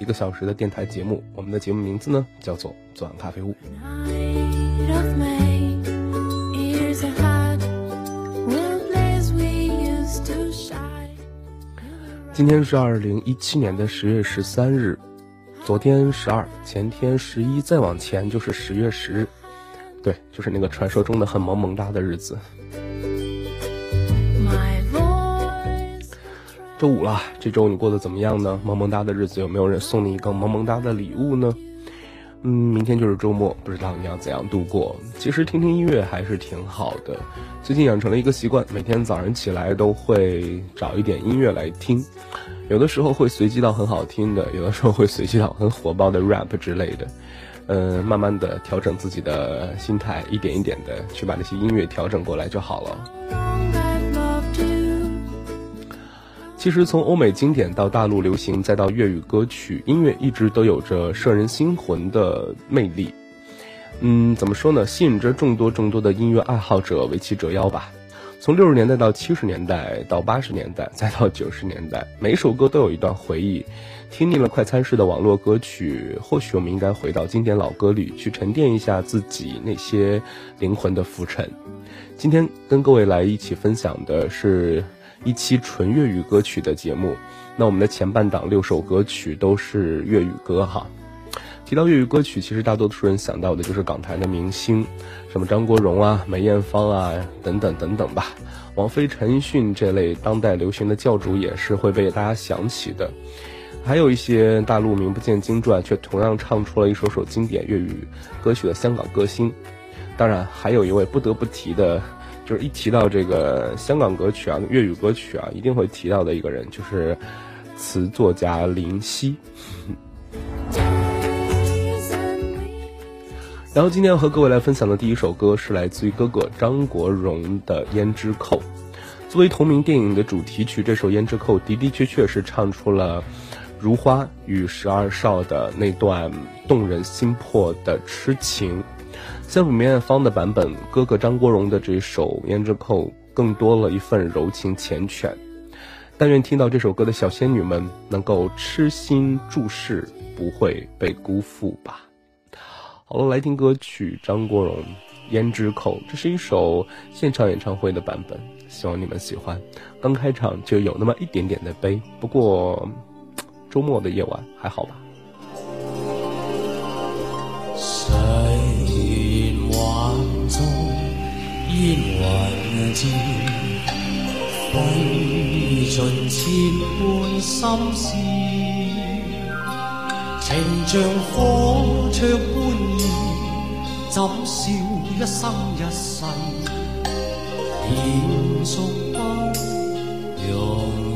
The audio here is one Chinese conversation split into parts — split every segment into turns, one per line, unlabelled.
一个小时的电台节目，我们的节目名字呢叫做“昨晚咖啡屋”。今天是二零一七年的十月十三日，昨天十二，前天十一，再往前就是十月十日，对，就是那个传说中的很萌萌哒的日子。周五了，这周你过得怎么样呢？萌萌哒的日子有没有人送你一个萌萌哒的礼物呢？嗯，明天就是周末，不知道你要怎样度过。其实听听音乐还是挺好的。最近养成了一个习惯，每天早上起来都会找一点音乐来听。有的时候会随机到很好听的，有的时候会随机到很火爆的 rap 之类的。嗯，慢慢的调整自己的心态，一点一点的去把那些音乐调整过来就好了。其实，从欧美经典到大陆流行，再到粤语歌曲，音乐一直都有着摄人心魂的魅力。嗯，怎么说呢？吸引着众多众多的音乐爱好者为其折腰吧。从六十年代到七十年代，到八十年代，再到九十年代，每首歌都有一段回忆。听腻了快餐式的网络歌曲，或许我们应该回到经典老歌里去沉淀一下自己那些灵魂的浮沉。今天跟各位来一起分享的是。一期纯粤语歌曲的节目，那我们的前半档六首歌曲都是粤语歌哈。提到粤语歌曲，其实大多数人想到的就是港台的明星，什么张国荣啊、梅艳芳啊等等等等吧。王菲、陈奕迅这类当代流行的教主也是会被大家想起的。还有一些大陆名不见经传却同样唱出了一首首经典粤语歌曲的香港歌星，当然还有一位不得不提的。就是一提到这个香港歌曲啊，粤语歌曲啊，一定会提到的一个人，就是词作家林夕。然后今天要和各位来分享的第一首歌是来自于哥哥张国荣的《胭脂扣》，作为同名电影的主题曲，这首《胭脂扣》的的确确是唱出了如花与十二少的那段动人心魄的痴情。相比梅艳芳的版本，哥哥张国荣的这首《胭脂扣》更多了一份柔情缱绻。但愿听到这首歌的小仙女们能够痴心注视，不会被辜负吧。好了，来听歌曲《张国荣胭脂扣》，这是一首现场演唱会的版本，希望你们喜欢。刚开场就有那么一点点的悲，不过周末的夜晚还好吧。中烟云渐，挥尽千般心事，情像火灼般热，怎消一生一世？染俗纷扰。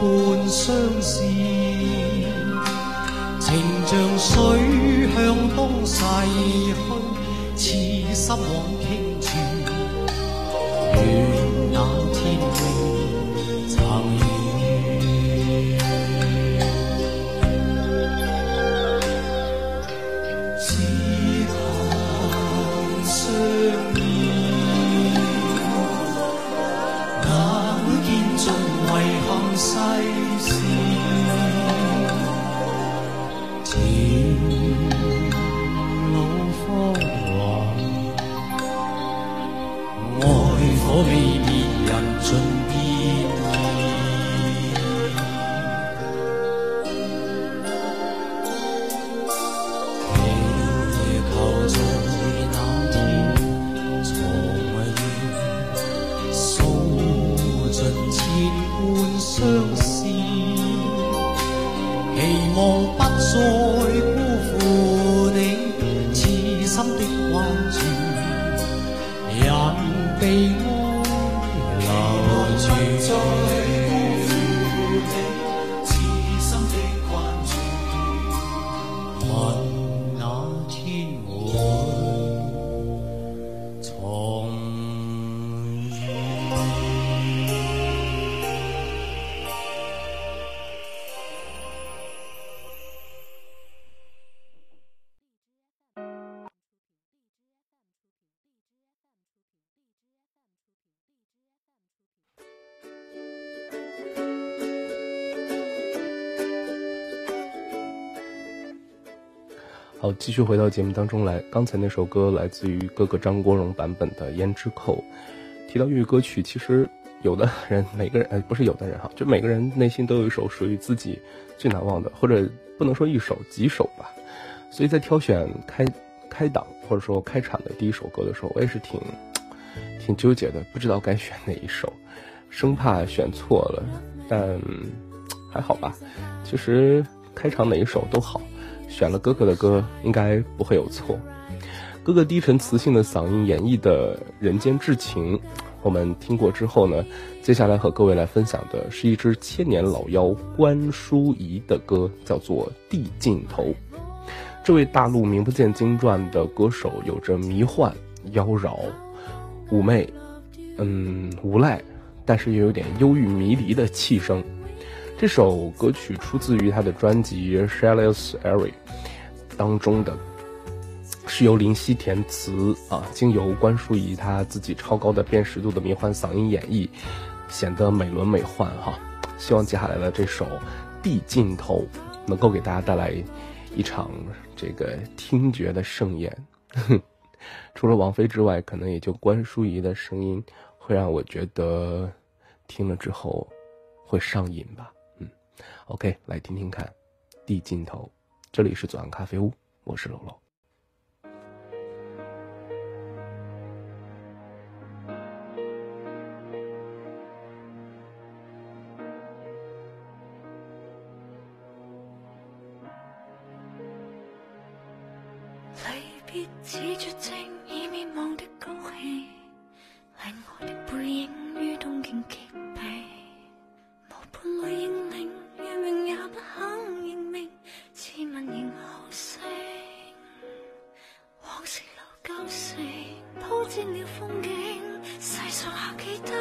半相思，情像水向东逝去，痴心枉倾。继续回到节目当中来，刚才那首歌来自于哥哥张国荣版本的《胭脂扣》。提到粤语歌曲，其实有的人每个人，呃，不是有的人哈，就每个人内心都有一首属于自己最难忘的，或者不能说一首，几首吧。所以在挑选开开档或者说开场的第一首歌的时候，我也是挺挺纠结的，不知道该选哪一首，生怕选错了。但还好吧，其实开场哪一首都好。选了哥哥的歌，应该不会有错。哥哥低沉磁性的嗓音演绎的人间至情，我们听过之后呢，接下来和各位来分享的是一支千年老妖关淑怡的歌，叫做《地尽头》。这位大陆名不见经传的歌手，有着迷幻、妖娆、妩媚，嗯，无赖，但是又有点忧郁迷离的气声。这首歌曲出自于他的专辑《Shallow Area》当中的，是由林夕填词啊，经由关淑怡她自己超高的辨识度的迷幻嗓音演绎，显得美轮美奂哈。希望接下来的这首《地尽头》能够给大家带来一场这个听觉的盛宴。除了王菲之外，可能也就关淑怡的声音会让我觉得听了之后会上瘾吧。OK，来听听看，地尽头，这里是左岸咖啡屋，我是楼楼。
变了风景，世上还有几多？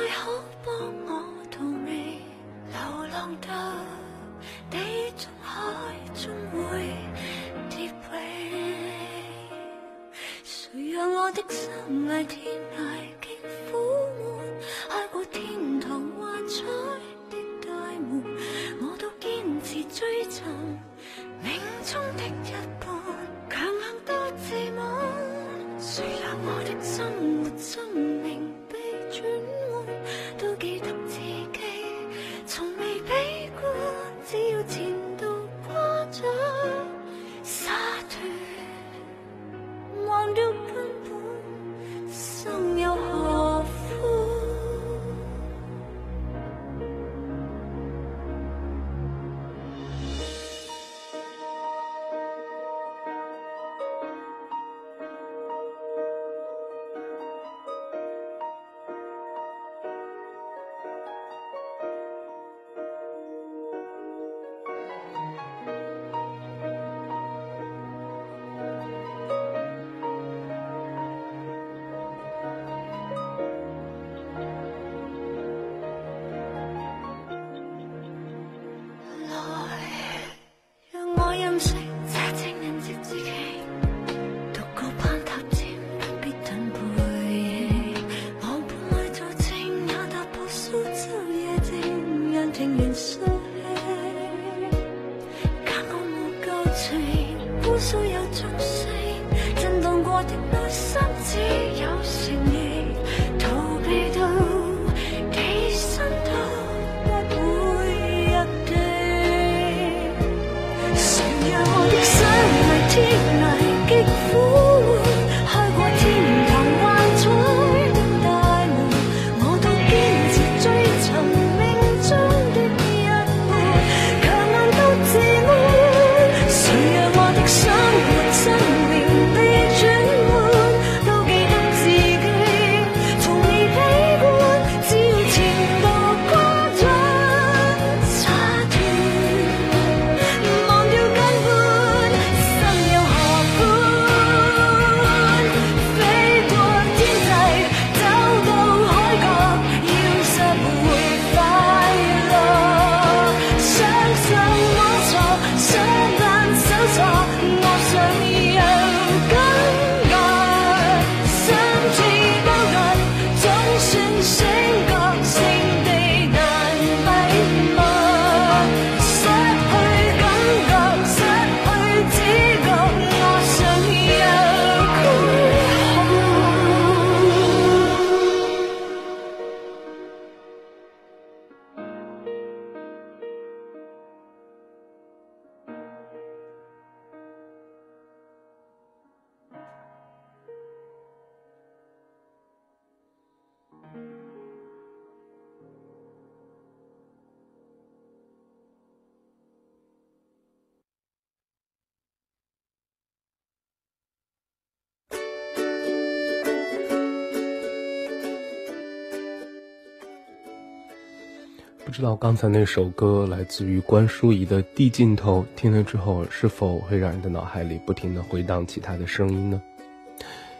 不知道刚才那首歌来自于关淑怡的《地尽头》，听了之后是否会让你的脑海里不停的回荡起她的声音呢？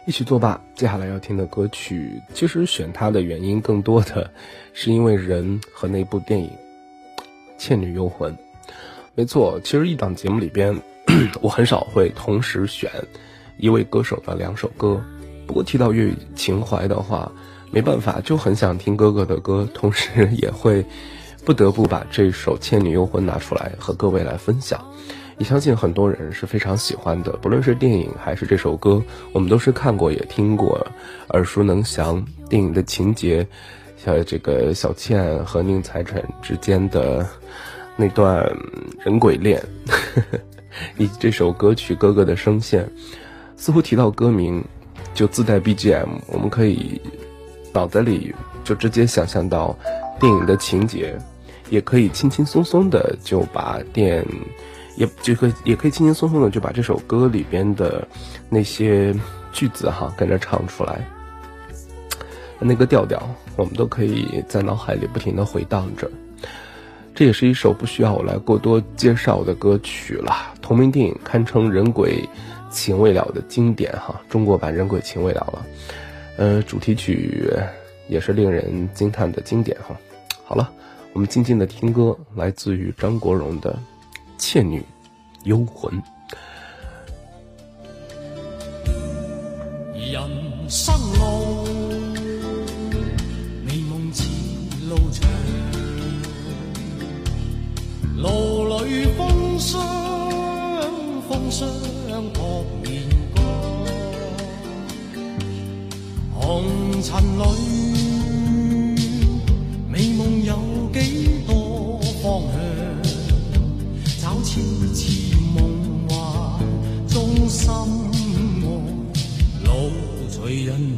一起作罢。接下来要听的歌曲，其实选它的原因更多的是因为人和那部电影《倩女幽魂》。没错，其实一档节目里边，我很少会同时选一位歌手的两首歌。不过提到粤语情怀的话，没办法，就很想听哥哥的歌，同时也会。不得不把这首《倩女幽魂》拿出来和各位来分享，也相信很多人是非常喜欢的。不论是电影还是这首歌，我们都是看过也听过，耳熟能详。电影的情节，像这个小倩和宁采臣之间的那段人鬼恋，以及这首歌曲，哥哥的声线，似乎提到歌名就自带 BGM，我们可以脑子里就直接想象到电影的情节。也可以轻轻松松的就把电，也就可以也可以轻轻松松的就把这首歌里边的那些句子哈跟着唱出来，那个调调我们都可以在脑海里不停的回荡着。这也是一首不需要我来过多介绍的歌曲了。同名电影堪称《人鬼情未了》的经典哈，中国版《人鬼情未了》了，呃，主题曲也是令人惊叹的经典哈。好了。我们静静的听歌，来自于张国荣的《倩女幽魂》。
人生路，美梦似路长，路里风霜，风霜破面光，红尘里。心窝，路随人。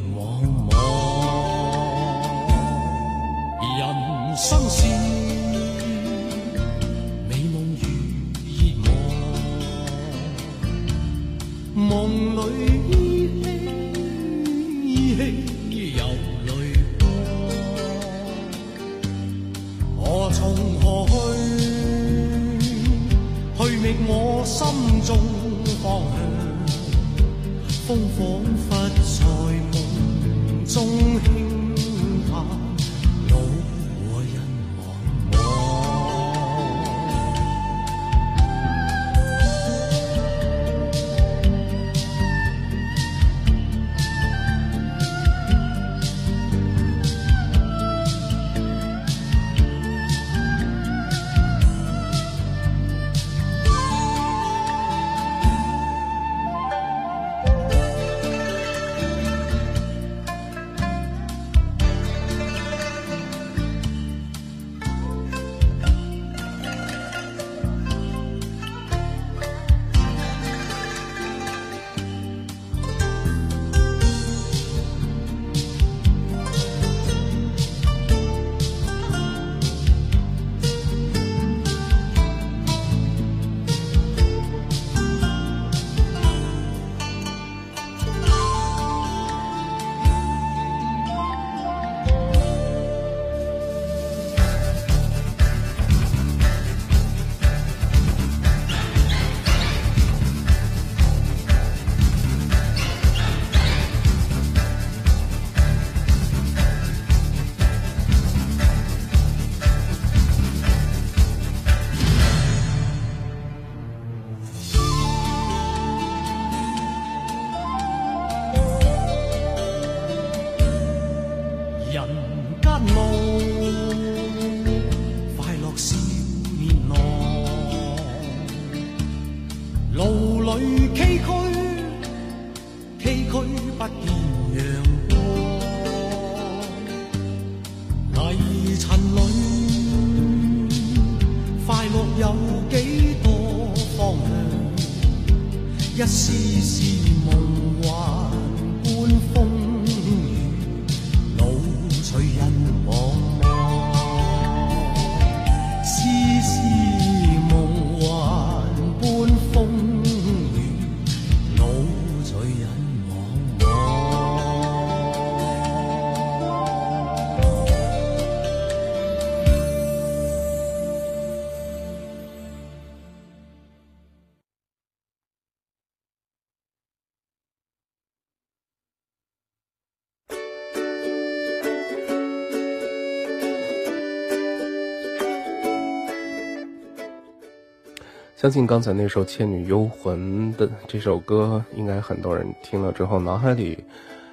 相信刚才那首《倩女幽魂》的这首歌，应该很多人听了之后，脑海里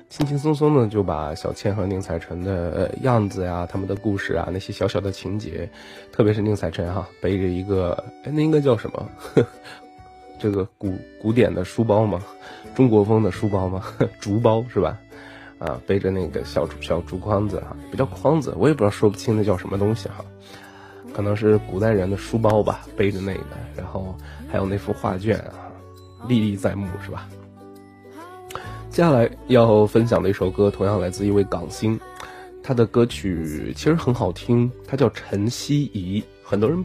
轻轻松松的就把小倩和宁采臣的样子呀，他们的故事啊，那些小小的情节，特别是宁采臣哈，背着一个哎，那应该叫什么？这个古古典的书包吗？中国风的书包吗？竹包是吧？啊，背着那个小小竹筐子哈，比较筐子，我也不知道说不清那叫什么东西哈。可能是古代人的书包吧，背着那个，然后还有那幅画卷啊，历历在目，是吧？接下来要分享的一首歌，同样来自一位港星，他的歌曲其实很好听，他叫陈希怡，很多人，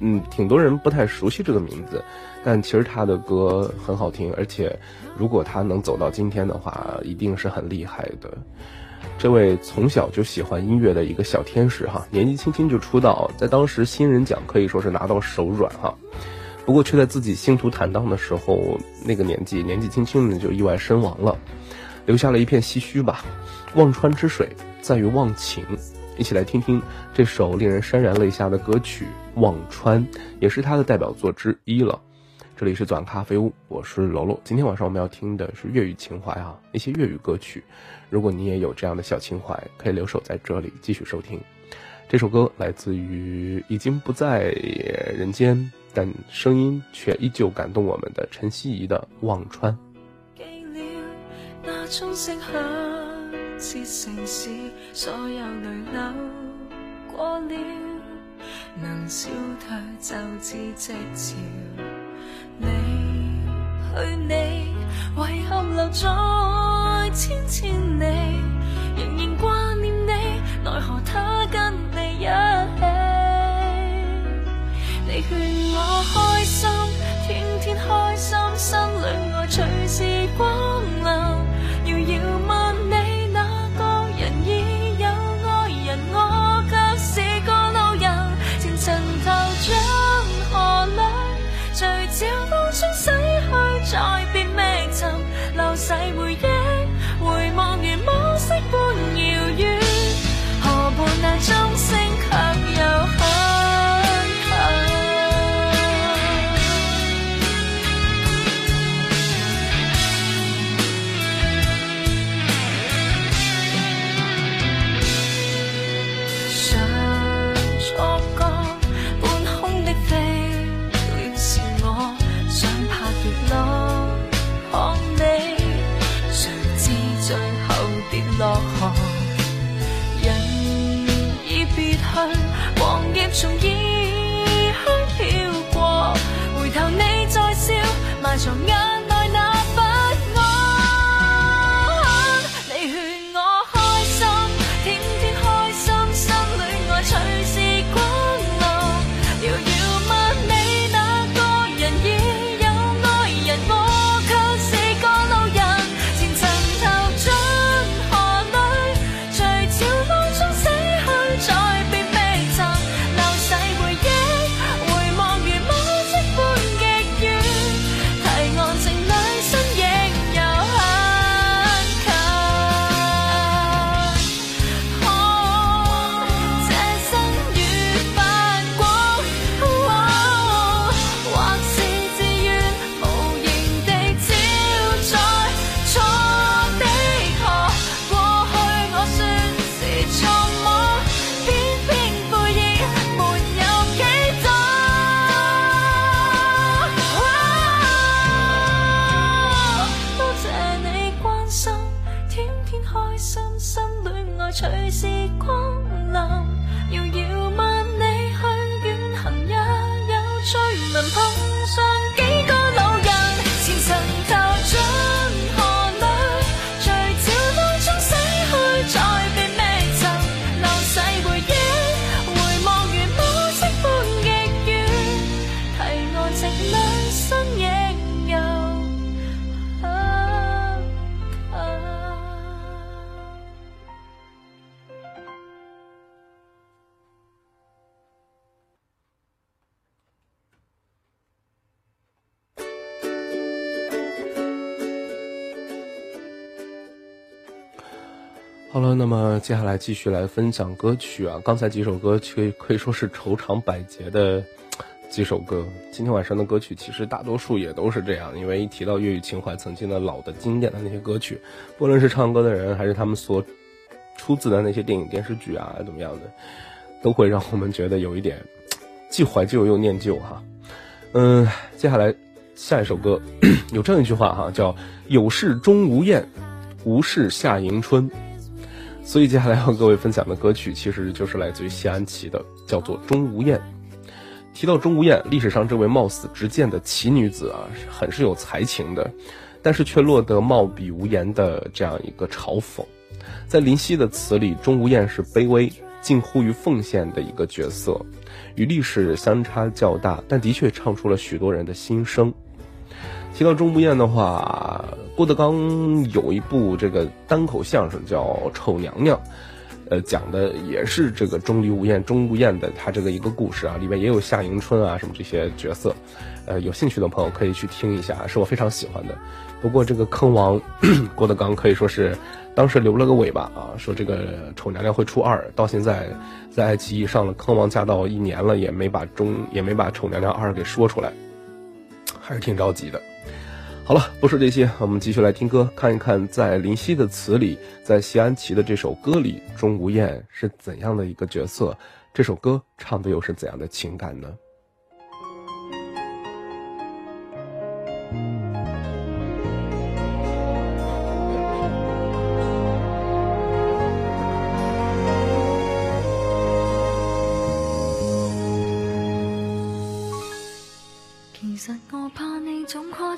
嗯，挺多人不太熟悉这个名字，但其实他的歌很好听，而且如果他能走到今天的话，一定是很厉害的。这位从小就喜欢音乐的一个小天使哈，年纪轻轻就出道，在当时新人奖可以说是拿到手软哈，不过却在自己星途坦荡的时候，那个年纪年纪轻轻的就意外身亡了，留下了一片唏嘘吧。忘川之水，在于忘情，一起来听听这首令人潸然泪下的歌曲《忘川》，也是他的代表作之一了。这里是转咖啡屋，我是楼楼。今天晚上我们要听的是粤语情怀啊，一些粤语歌曲。如果你也有这样的小情怀，可以留守在这里继续收听。这首歌来自于已经不在人间，但声音却依旧感动我们的陈希怡的《忘川》。
去你，遗憾留在千千里。终一。那
么接下来继续来分享歌曲啊，刚才几首歌曲可以说是愁肠百结的几首歌。今天晚上的歌曲其实大多数也都是这样，因为一提到粤语情怀，曾经的老的经典的那些歌曲，不论是唱歌的人，还是他们所出自的那些电影电视剧啊，怎么样的，都会让我们觉得有一点既怀旧又念旧哈。嗯，接下来下一首歌，有这样一句话哈，叫有事终无厌，无事夏迎春。所以接下来和各位分享的歌曲，其实就是来自于谢安琪的，叫做《钟无艳》。提到钟无艳，历史上这位冒死直谏的奇女子啊，很是有才情的，但是却落得貌比无言的这样一个嘲讽。在林夕的词里，钟无艳是卑微近乎于奉献的一个角色，与历史相差较大，但的确唱出了许多人的心声。提到钟无艳的话，郭德纲有一部这个单口相声叫《丑娘娘》，呃，讲的也是这个钟离无艳、钟无艳的他这个一个故事啊，里面也有夏迎春啊什么这些角色，呃，有兴趣的朋友可以去听一下，是我非常喜欢的。不过这个坑王 郭德纲可以说是当时留了个尾巴啊，说这个丑娘娘会出二，到现在在爱奇艺上了《坑王驾到》一年了，也没把钟也没把丑娘娘二给说出来，还是挺着急的。好了，不说这些，我们继续来听歌，看一看在林夕的词里，在谢安琪的这首歌里，钟无艳是怎样的一个角色？这首歌唱的又是怎样的情感呢？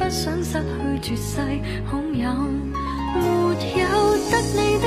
不想失去绝世好友，没有得你。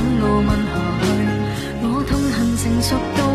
我下去，我痛恨成熟到。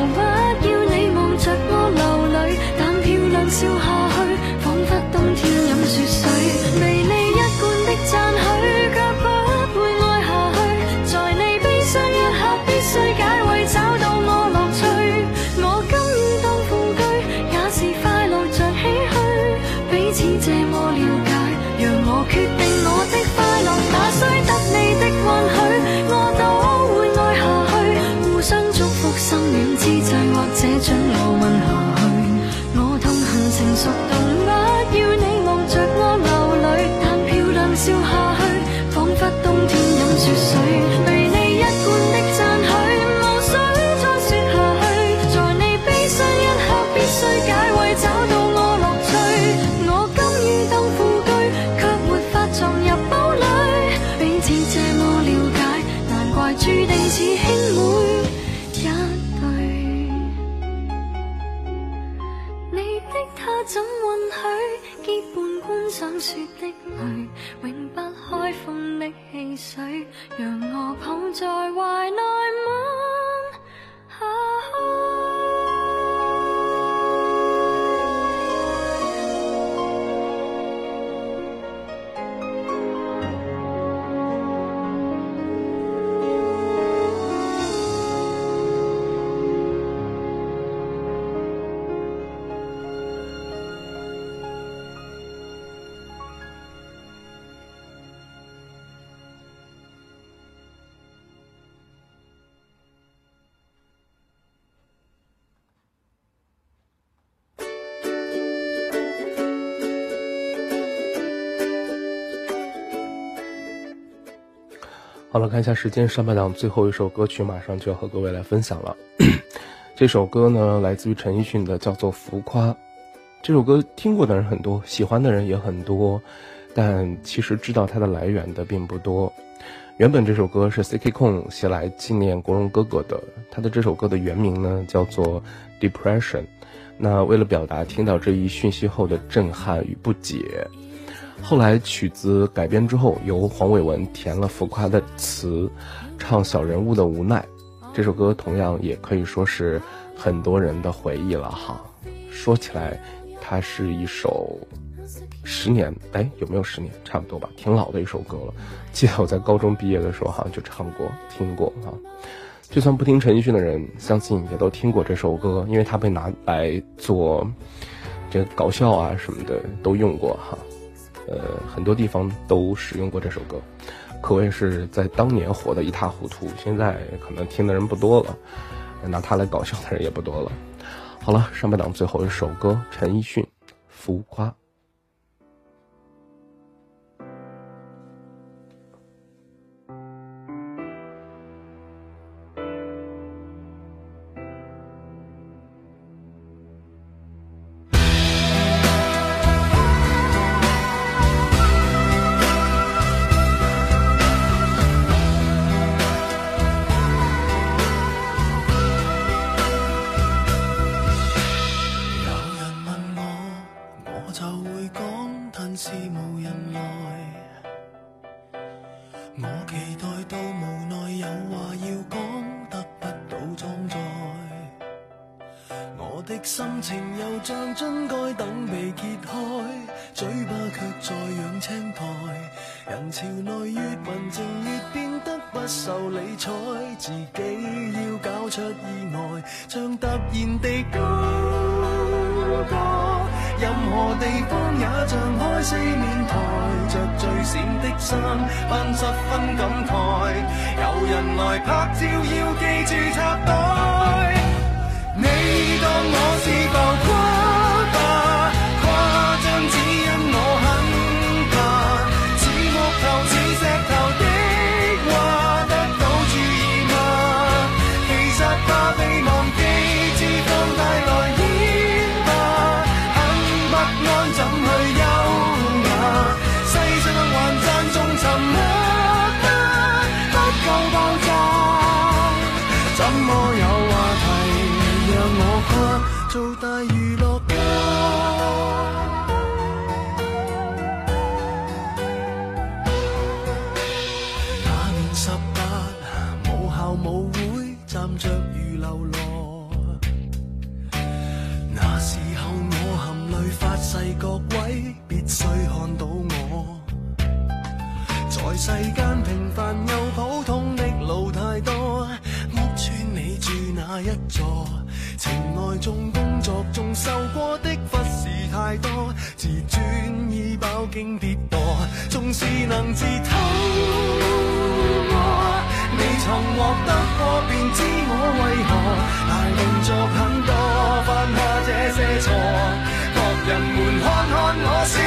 好了，
看一下时间。上半档最后一首歌曲马上就要和各位来分享了。这首歌呢，来自于陈奕迅的，叫做《浮夸》。这首歌听过的人很多，喜欢的人也很多，但其实知道它的来源的并不多。原本这首歌是 CK 空写来纪念国荣哥哥的。他的这首歌的原名呢，叫做《Depression》。那为了表达听到这一讯息后的震撼与不解。后来曲子改编之后，由黄伟文填了浮夸的词，唱小人物的无奈。这首歌同样也可以说是很多人的回忆了哈。说起来，它是一首十年哎，有没有十年？差不多吧，挺老的一首歌了。记得我在高中毕业的时候，好像就唱过、听过哈。就算不听陈奕迅的人，相信也都听过这首歌，因为它被拿来做这个搞笑啊什么的都用过哈。呃，很多地方都使用过这首歌，可谓是在当年火得一塌糊涂。现在可能听的人不多了，拿它来搞笑的人也不多了。好了，上半档最后一首歌，陈奕迅，《浮夸》。
就会讲，但是无人来。我期待到无奈，有话要讲，得不到装载。我的心情又像樽盖，等被揭开，嘴巴却在养青苔。人潮内越文静，越变得不受理睬，自己要搞出意外，像突然地高歌。任何地方也像开四面台，着最闪的衫，扮十分感慨。有人来拍照，要记住插袋。你当我是浮夸？经跌堕，纵是能自偷，我未曾获得过，便知我为何大动作很多，犯下这些错，各人们看看我。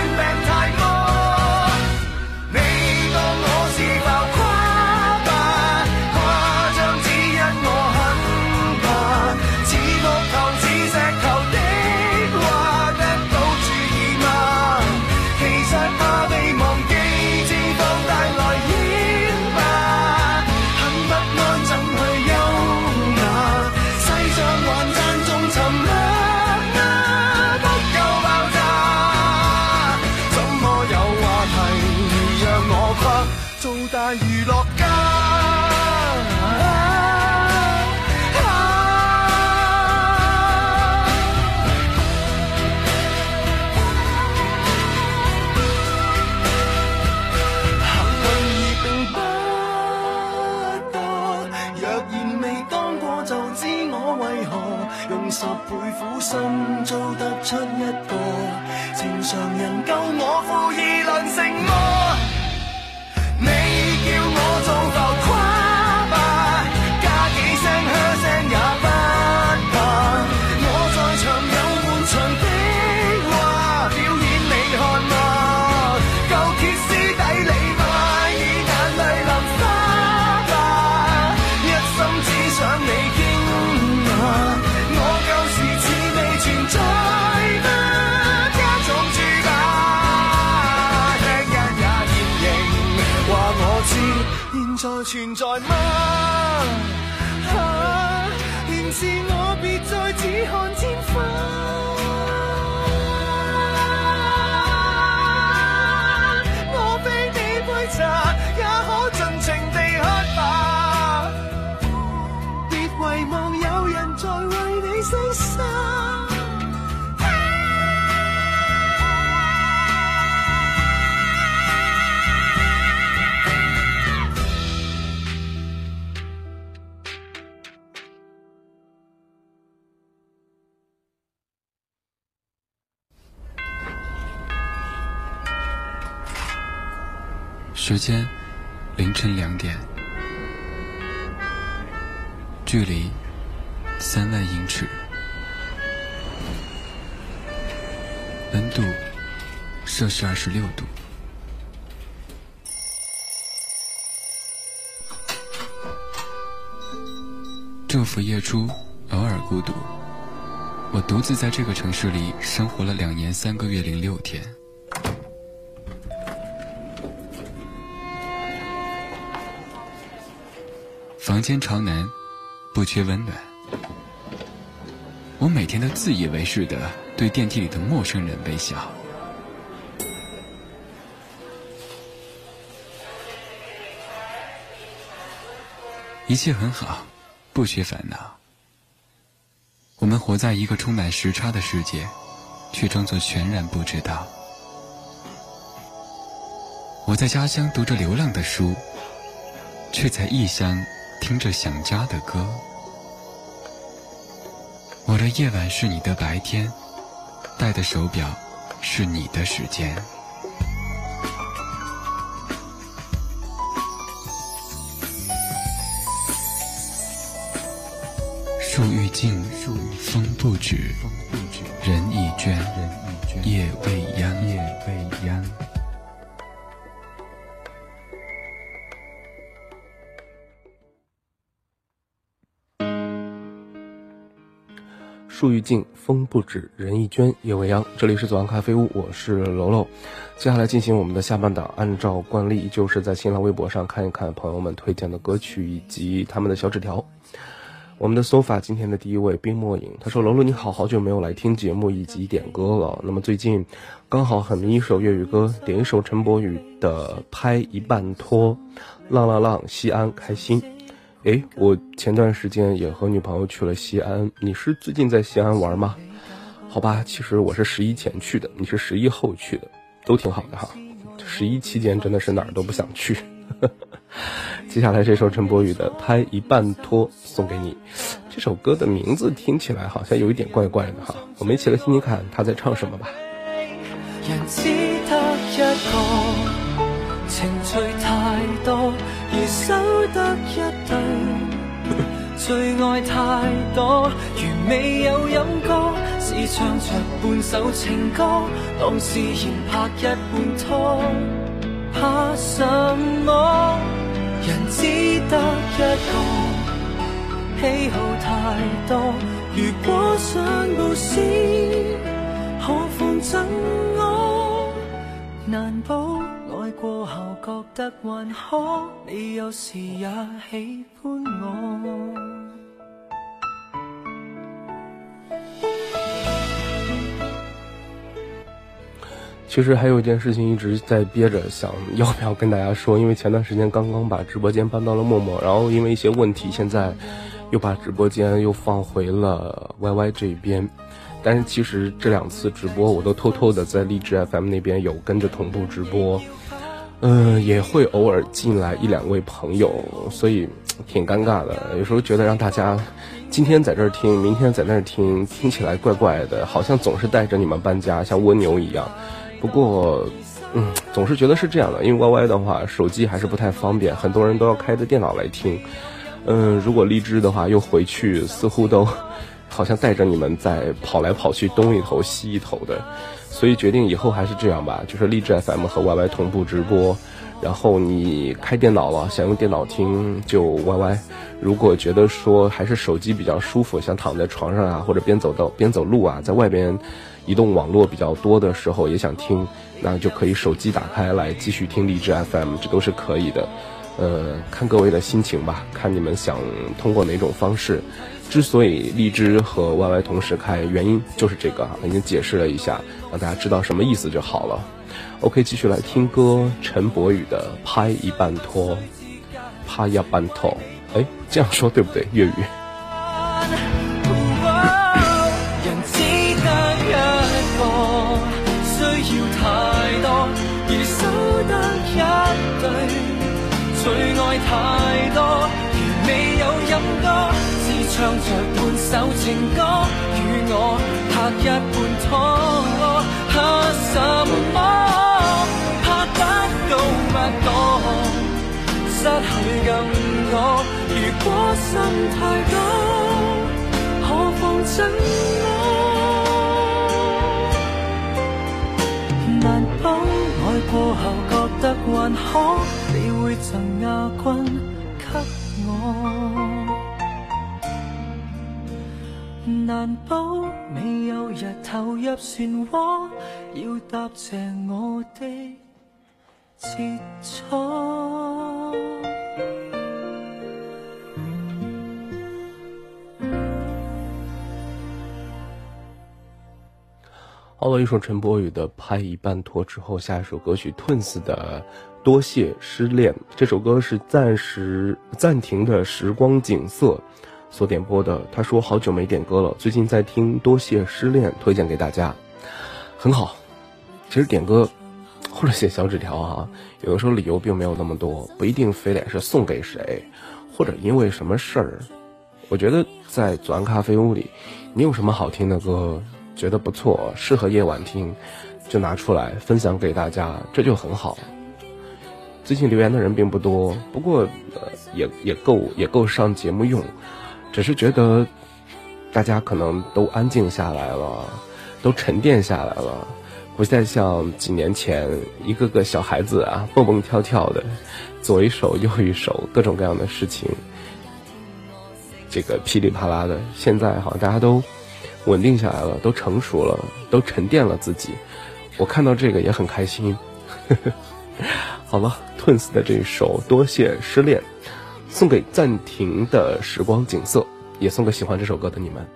存在吗？哈，原是我。
十六度。昼伏夜出，偶尔孤独。我独自在这个城市里生活了两年三个月零六天。房间朝南，不缺温暖。我每天都自以为是的对电梯里的陌生人微笑。一切很好，不需烦恼。我们活在一个充满时差的世界，却装作全然不知道。我在家乡读着流浪的书，却在异乡听着想家的歌。我的夜晚是你的白天，戴的手表是你的时间。树欲静，风不止；人已倦，夜未央。
树欲静，风不止；人亦倦，夜未央。这里是左岸咖啡屋，我是楼楼。接下来进行我们的下半档，按照惯例，就是在新浪微博上看一看朋友们推荐的歌曲以及他们的小纸条。我们的 sofa，今天的第一位冰莫影，他说：“楼楼你好，好久没有来听节目以及点歌了。那么最近，刚好很迷一首粤语歌，点一首陈柏宇的《拍一半拖》，浪浪浪西安开心。哎，我前段时间也和女朋友去了西安，你是最近在西安玩吗？好吧，其实我是十一前去的，你是十一后去的，都挺好的哈。十一期间真的是哪儿都不想去。” 接下来这首陈柏宇的拍一半拖送给你这首歌的名字听起来好像有一点怪怪的哈我们一起来听听看他在唱什么吧
人只得一个情趣太多而收得一对最爱太多如未有饮歌是唱着半首情歌当誓言拍一半拖怕什么？人只得一个，喜好太多。如果想报施，可放任我。难保爱过后觉得还可，你有时也喜欢我。
其实还有一件事情一直在憋着，想要不要跟大家说？因为前段时间刚刚把直播间搬到了陌陌，然后因为一些问题，现在又把直播间又放回了 YY 这边。但是其实这两次直播我都偷偷的在荔枝 FM 那边有跟着同步直播，嗯，也会偶尔进来一两位朋友，所以挺尴尬的。有时候觉得让大家今天在这儿听，明天在那儿听，听起来怪怪的，好像总是带着你们搬家，像蜗牛一样。不过，嗯，总是觉得是这样的，因为 Y Y 的话，手机还是不太方便，很多人都要开着电脑来听。嗯，如果荔枝的话，又回去似乎都好像带着你们在跑来跑去，东一头西一头的，所以决定以后还是这样吧，就是荔枝 FM 和 Y Y 同步直播。然后你开电脑了，想用电脑听就 Y Y。如果觉得说还是手机比较舒服，想躺在床上啊，或者边走道边走路啊，在外边。移动网络比较多的时候也想听，那就可以手机打开来继续听荔枝 FM，这都是可以的。呃，看各位的心情吧，看你们想通过哪种方式。之所以荔枝和 YY 同时开，原因就是这个，已经解释了一下，让大家知道什么意思就好了。OK，继续来听歌，陈柏宇的《拍一半拖》，拍一半透》，哎，这样说对不对？粤语。
太多，如未有饮歌，只唱着半首情歌，与我拍一半拖，怕什么？怕得到不多，失去更多。如果心太多，可放怎我。难道爱过后觉得还可？你会赠亚军给我？难保未有日投入漩涡，要答谢我的切磋。
好了，一首陈柏宇的《拍一半拖》之后，下一首歌曲 Twins 的多谢失恋这首歌是暂时暂停的时光景色所点播的。他说：“好久没点歌了，最近在听多谢失恋，推荐给大家。”很好，其实点歌或者写小纸条啊，有的时候理由并没有那么多，不一定非得是送给谁或者因为什么事儿。我觉得在左岸咖啡屋里，你有什么好听的歌，觉得不错适合夜晚听，就拿出来分享给大家，这就很好。最近留言的人并不多，不过呃也也够也够上节目用，只是觉得大家可能都安静下来了，都沉淀下来了，不再像几年前一个个小孩子啊蹦蹦跳跳的，左一首右一首各种各样的事情，这个噼里啪啦的。现在好像大家都稳定下来了，都成熟了，都沉淀了自己。我看到这个也很开心。呵 呵好了，twins 的这首《多谢失恋》，送给暂停的时光景色，也送给喜欢这首歌的你们。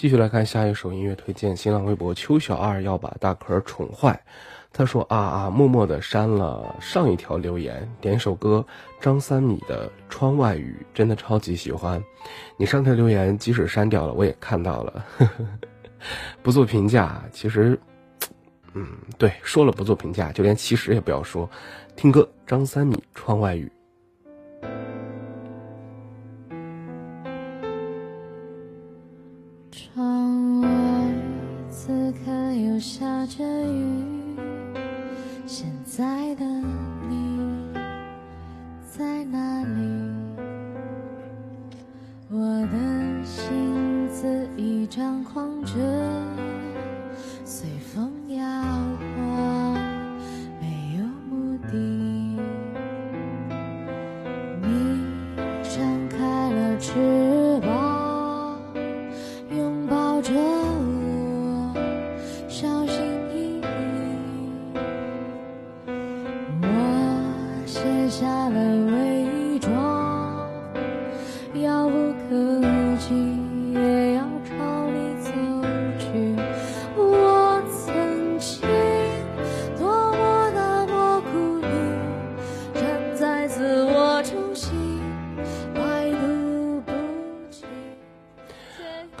继续来看下一首音乐推荐。新浪微博，邱小二要把大壳宠坏。他说啊啊，默默地删了上一条留言。点首歌，张三米的《窗外雨》，真的超级喜欢。你上条留言即使删掉了，我也看到了，呵 呵不做评价。其实，嗯，对，说了不做评价，就连其实也不要说。听歌，张三米《窗外雨》。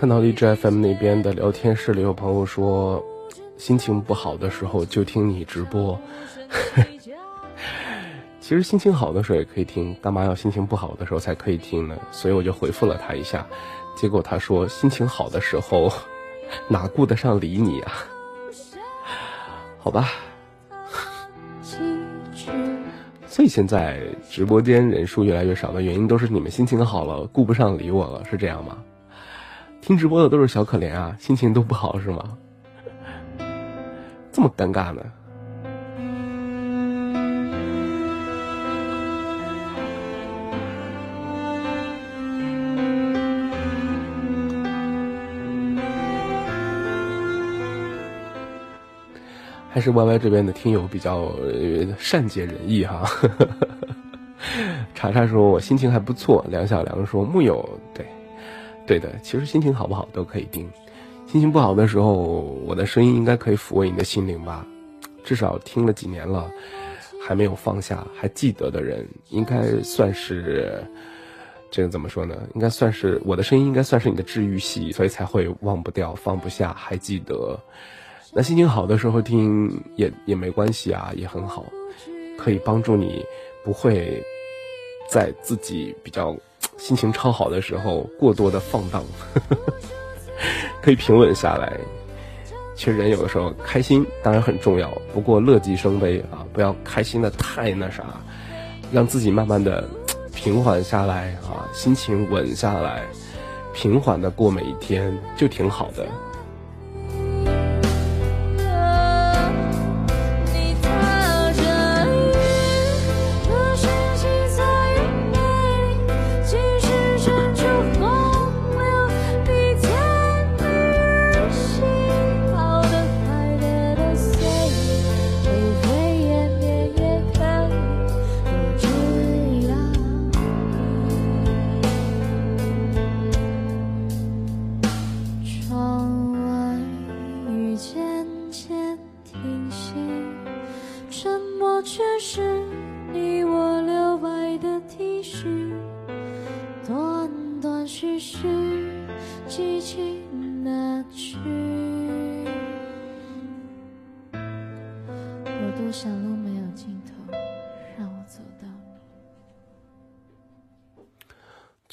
看到荔枝 FM 那边的聊天室里有朋友说，心情不好的时候就听你直播。其实心情好的时候也可以听，干嘛要心情不好的时候才可以听呢？所以我就回复了他一下，结果他说心情好的时候 哪顾得上理你啊？好吧，所以现在直播间人数越来越少的原因，都是你们心情好了顾不上理我了，是这样吗？听直播的都是小可怜啊，心情都不好是吗？这么尴尬呢？还是 Y Y 这边的听友比较善解人意哈。查查说：“我心情还不错。”梁小梁说：“木有。”对。对的，其实心情好不好都可以听。心情不好的时候，我的声音应该可以抚慰你的心灵吧？至少听了几年了，还没有放下，还记得的人，应该算是，这个怎么说呢？应该算是我的声音，应该算是你的治愈系，所以才会忘不掉、放不下、还记得。那心情好的时候听也也没关系啊，也很好，可以帮助你不会在自己比较。心情超好的时候，过多的放荡，可以平稳下来。其实人有的时候开心当然很重要，不过乐极生悲啊，不要开心的太那啥，让自己慢慢的平缓下来啊，心情稳下来，平缓的过每一天就挺好的。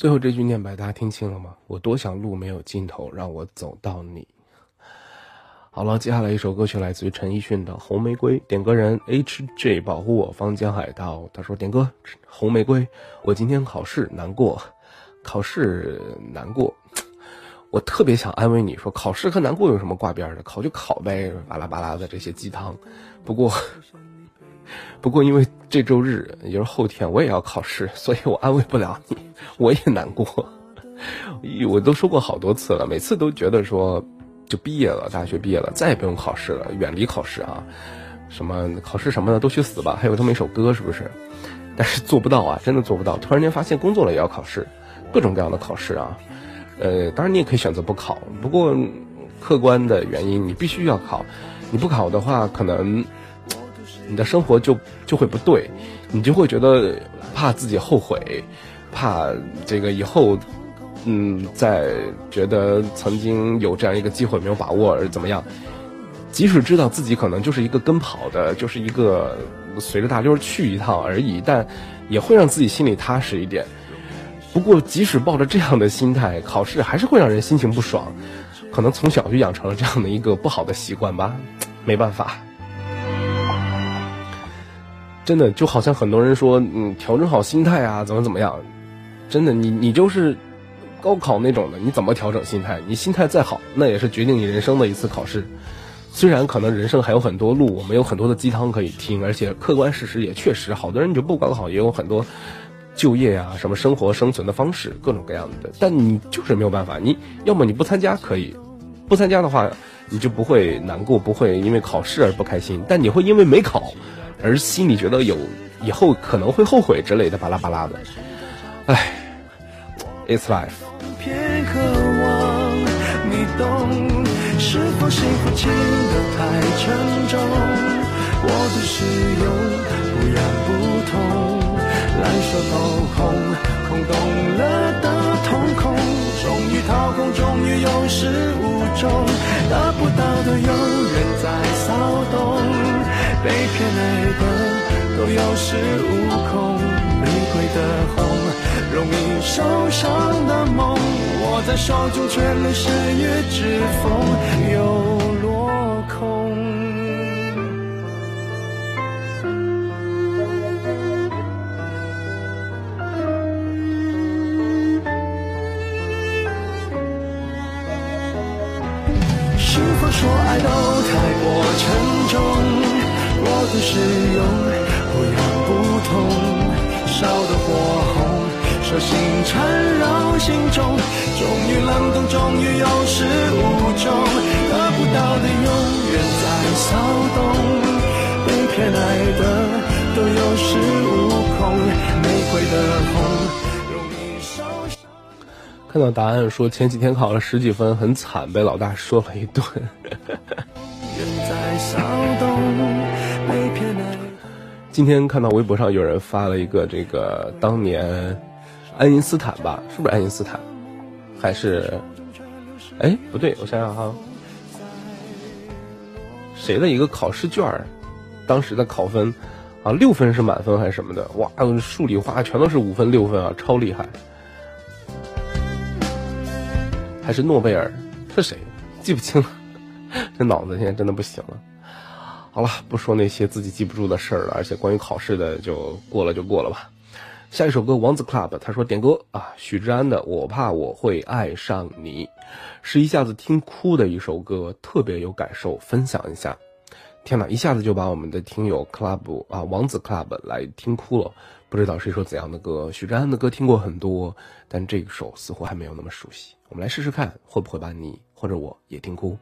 最后这句念白，大家听清了吗？我多想路没有尽头，让我走到你。好了，接下来一首歌曲来自于陈奕迅的《红玫瑰》。点歌人 HJ 保护我方江海道，他说：“点歌《红玫瑰》，我今天考试难过，考试难过，我特别想安慰你说，考试和难过有什么挂边的？考就考呗，巴拉巴拉的这些鸡汤。不过……” 不过，因为这周日也就是后天，我也要考试，所以我安慰不了你，我也难过。我都说过好多次了，每次都觉得说就毕业了，大学毕业了，再也不用考试了，远离考试啊，什么考试什么的都去死吧。还有这么一首歌，是不是？但是做不到啊，真的做不到。突然间发现，工作了也要考试，各种各样的考试啊。呃，当然你也可以选择不考，不过客观的原因你必须要考。你不考的话，可能。你的生活就就会不对，你就会觉得怕自己后悔，怕这个以后，嗯，在觉得曾经有这样一个机会没有把握而怎么样，即使知道自己可能就是一个跟跑的，就是一个随着大溜去一趟而已，但也会让自己心里踏实一点。不过，即使抱着这样的心态，考试还是会让人心情不爽。可能从小就养成了这样的一个不好的习惯吧，没办法。真的就好像很多人说，嗯，调整好心态啊，怎么怎么样？真的，你你就是高考那种的，你怎么调整心态？你心态再好，那也是决定你人生的一次考试。虽然可能人生还有很多路，我们有很多的鸡汤可以听，而且客观事实也确实，好多人就不高考，也有很多就业呀、什么生活生存的方式各种各样的。但你就是没有办法，你要么你不参加可以，不参加的话，你就不会难过，不会因为考试而不开心，但你会因为没考。而心里觉得有，以后可能会后悔之类的，巴拉巴拉的。唉 i t
s life。渴望你懂，是否幸福轻得太沉重，过度使用，不痒不痛，烂熟透红，空洞了的瞳孔，终于掏空，终于有始无终，得不到的永远。被偏爱的都有恃无恐，玫瑰的红，容易受伤的梦，握在手中却流失于指缝。缠绕心中，终于冷冻，终于有始无终。得不到的永远在骚动，被偏爱的都有恃无恐。玫瑰的红容易受伤。
看到答案说前几天考了十几分，很惨，被老大说了一顿。
人。
今天看到微博上有人发了一个这个当年。爱因斯坦吧，是不是爱因斯坦？还是，哎，不对，我想想哈，谁的一个考试卷，当时的考分啊，六分是满分还是什么的？哇，数理化全都是五分六分啊，超厉害。还是诺贝尔？是谁？记不清了，这脑子现在真的不行了。好了，不说那些自己记不住的事儿了，而且关于考试的就过了就过了吧。下一首歌，王子 club 他说点歌啊，许志安的《我怕我会爱上你》，是一下子听哭的一首歌，特别有感受，分享一下。天哪，一下子就把我们的听友 club 啊王子 club 来听哭了，不知道是一首怎样的歌。许志安的歌听过很多，但这首似乎还没有那么熟悉。我们来试试看，会不会把你或者我也听哭。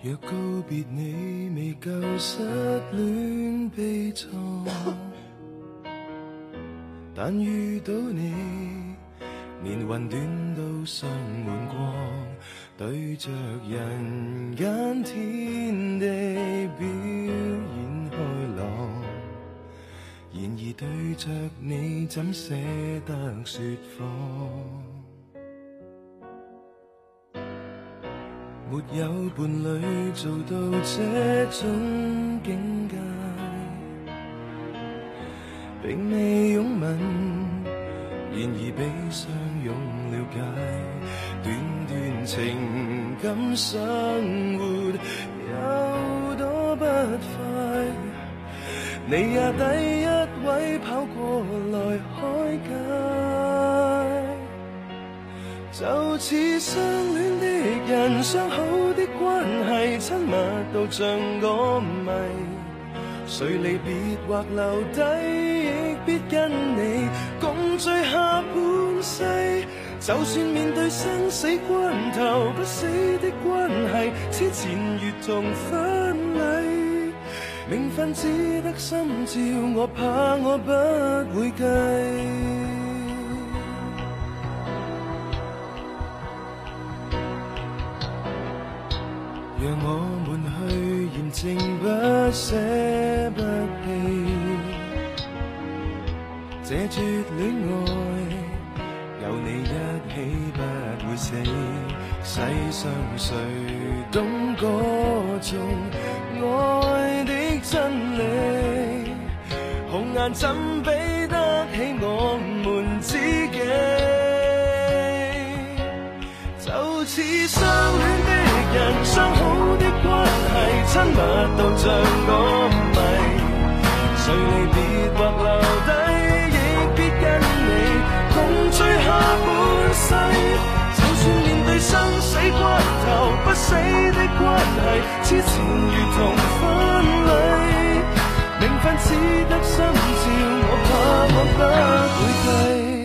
若告别你未够失恋悲壮，但遇到你连云端都生满光，对着人间天地表演开朗，然而对着你怎舍得说谎？没有伴侣做到这种境界，并未拥吻，然而比相拥了解，段段情感生活有多不快，你也第一位跑过来开解。就似相恋的人，相好的关系，亲密到像个谜。谁离别或留低，亦必跟你共聚下半世。就算面对生死关头，不死的关系，痴缠如同婚礼，名份只得心照，我怕我不会计。让我们去言情，不舍不弃。这绝恋爱，有你一起不会死。世上谁懂歌颂爱的真理？红颜怎比得起我们知己？就似相恋的。人生好的关系，亲密到像个谜。谁离别或留低，亦必跟你共醉下半世。就算面对生死关头，不死的关系，痴缠如同婚离。名份只得心照，我怕我不
会对。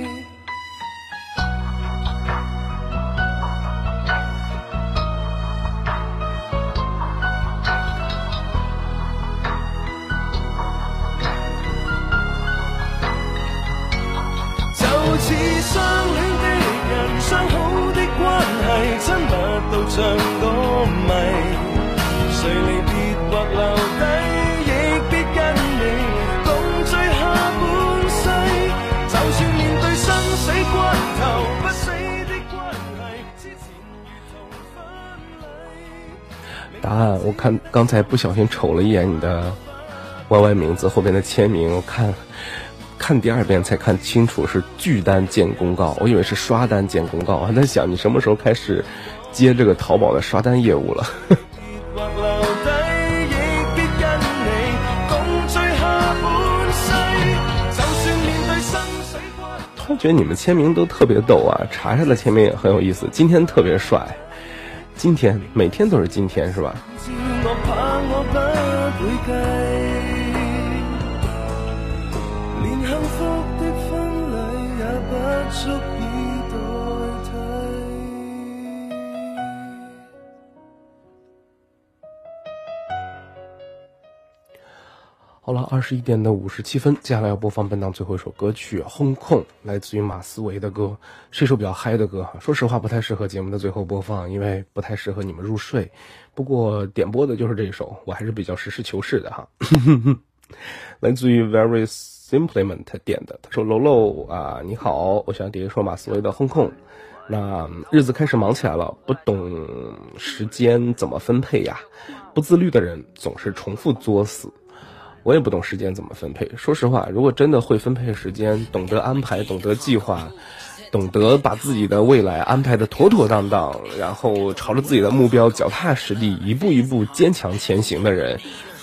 看刚才不小心瞅了一眼你的 Y Y 名字后边的签名，我看看第二遍才看清楚是巨单见公告，我以为是刷单见公告还在想你什么时候开始接这个淘宝的刷单业务了？突觉得你们签名都特别逗啊！查查的签名也很有意思，今天特别帅，今天每天都是今天是吧？
no
pa- 了二十一点的五十七分，接下来要播放本档最后一首歌曲《轰控》，来自于马思唯的歌，是一首比较嗨的歌哈。说实话，不太适合节目的最后播放，因为不太适合你们入睡。不过点播的就是这一首，我还是比较实事求是的哈。来自于 Very s i m p l e m e n t 点的，他说：“楼楼啊，你好，我想点一首马思唯的《轰控》。”那日子开始忙起来了，不懂时间怎么分配呀？不自律的人总是重复作死。我也不懂时间怎么分配。说实话，如果真的会分配时间，懂得安排，懂得计划，懂得把自己的未来安排的妥妥当当，然后朝着自己的目标脚踏实地，一步一步坚强前行的人，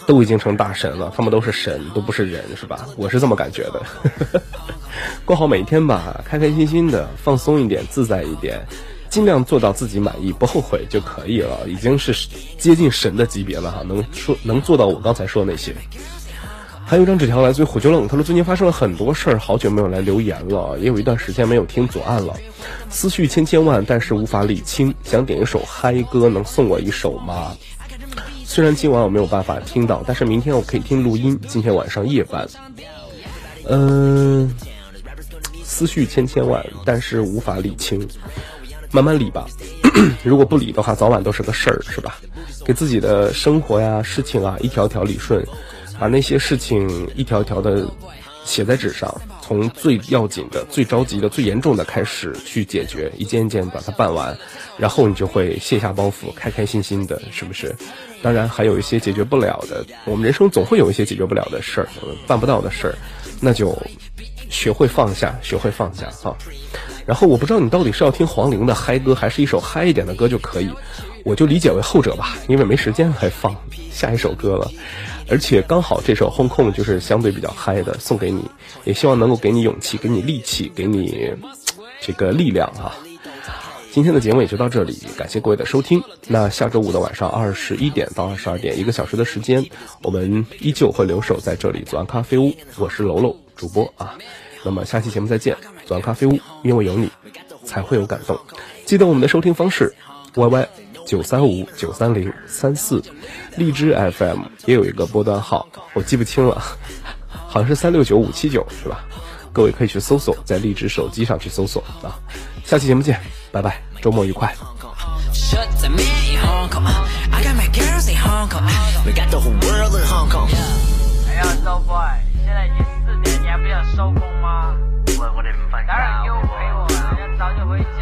都已经成大神了。他们都是神，都不是人，是吧？我是这么感觉的。过好每一天吧，开开心心的，放松一点，自在一点，尽量做到自己满意，不后悔就可以了。已经是接近神的级别了哈，能说能做到我刚才说那些。还有一张纸条来自于火九冷，他说最近发生了很多事儿，好久没有来留言了，也有一段时间没有听左岸了，思绪千千万，但是无法理清，想点一首嗨歌，能送我一首吗？虽然今晚我没有办法听到，但是明天我可以听录音。今天晚上夜班，嗯，思绪千千万，但是无法理清，慢慢理吧。如果不理的话，早晚都是个事儿，是吧？给自己的生活呀、事情啊，一条条理顺。把那些事情一条条的写在纸上，从最要紧的、最着急的、最严重的开始去解决，一件一件把它办完，然后你就会卸下包袱，开开心心的，是不是？当然，还有一些解决不了的，我们人生总会有一些解决不了的事儿，办不到的事儿，那就学会放下，学会放下，哈。然后我不知道你到底是要听黄龄的嗨歌，还是一首嗨一点的歌就可以。我就理解为后者吧，因为没时间还放下一首歌了，而且刚好这首《轰空》就是相对比较嗨的，送给你，也希望能够给你勇气，给你力气，给你 这个力量啊！今天的节目也就到这里，感谢各位的收听。那下周五的晚上二十一点到二十二点，一个小时的时间，我们依旧会留守在这里，左岸咖啡屋，我是楼楼主播啊。那么下期节目再见，左岸咖啡屋，因为有你才会有感动。记得我们的收听方式，歪歪。九三五九三零三四，荔枝 FM 也有一个波段号，我记不清了，好像是三六九五七九，是吧？各位可以去搜索，在荔枝手机上去搜索啊。下期节目见，拜拜，周末愉快。
哎呀，周 boy，现在已经四点，你还不想收工
吗？
待会儿妞陪我，早点回家。